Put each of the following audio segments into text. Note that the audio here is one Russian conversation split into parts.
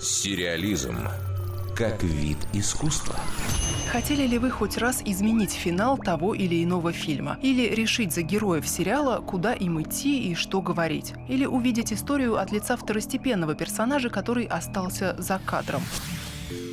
Сериализм как вид искусства. Хотели ли вы хоть раз изменить финал того или иного фильма? Или решить за героев сериала, куда им идти и что говорить? Или увидеть историю от лица второстепенного персонажа, который остался за кадром?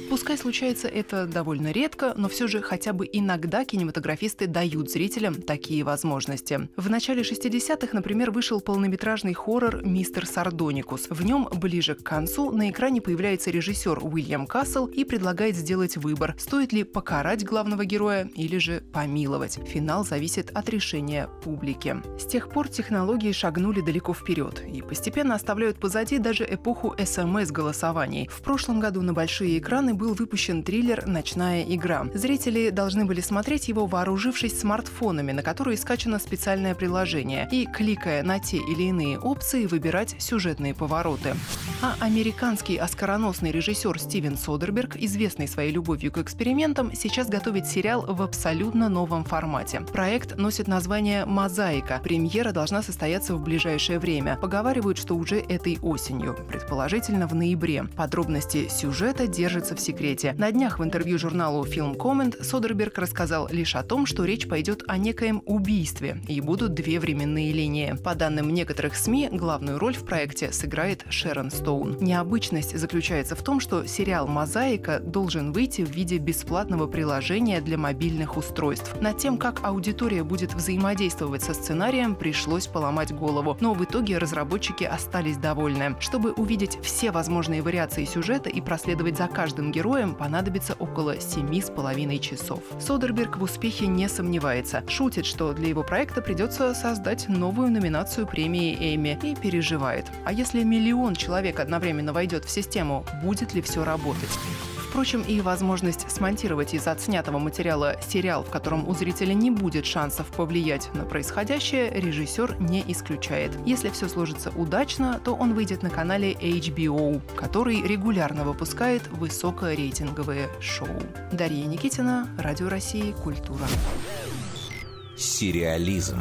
Пускай случается это довольно редко, но все же хотя бы иногда кинематографисты дают зрителям такие возможности. В начале 60-х, например, вышел полнометражный хоррор «Мистер Сардоникус». В нем ближе к концу на экране появляется режиссер Уильям Кассел и предлагает сделать выбор, стоит ли покарать главного героя или же помиловать. Финал зависит от решения публики. С тех пор технологии шагнули далеко вперед и постепенно оставляют позади даже эпоху СМС-голосований. В прошлом году на большие экраны был выпущен триллер «Ночная игра». Зрители должны были смотреть его, вооружившись смартфонами, на которые скачано специальное приложение, и, кликая на те или иные опции, выбирать сюжетные повороты. А американский оскароносный режиссер Стивен Содерберг, известный своей любовью к экспериментам, сейчас готовит сериал в абсолютно новом формате. Проект носит название «Мозаика». Премьера должна состояться в ближайшее время. Поговаривают, что уже этой осенью, предположительно в ноябре. Подробности сюжета держатся в секрете. На днях в интервью журналу Film Comment Содерберг рассказал лишь о том, что речь пойдет о некоем убийстве, и будут две временные линии. По данным некоторых СМИ, главную роль в проекте сыграет Шерон Стоун. Необычность заключается в том, что сериал «Мозаика» должен выйти в виде бесплатного приложения для мобильных устройств. Над тем, как аудитория будет взаимодействовать со сценарием, пришлось поломать голову, но в итоге разработчики остались довольны. Чтобы увидеть все возможные вариации сюжета и проследовать за каждым героям понадобится около семи с половиной часов. Содерберг в успехе не сомневается. Шутит, что для его проекта придется создать новую номинацию премии Эми и переживает. А если миллион человек одновременно войдет в систему, будет ли все работать? Впрочем, и возможность смонтировать из отснятого материала сериал, в котором у зрителя не будет шансов повлиять на происходящее, режиссер не исключает. Если все сложится удачно, то он выйдет на канале HBO, который регулярно выпускает высокорейтинговые шоу. Дарья Никитина, Радио России, Культура. Сериализм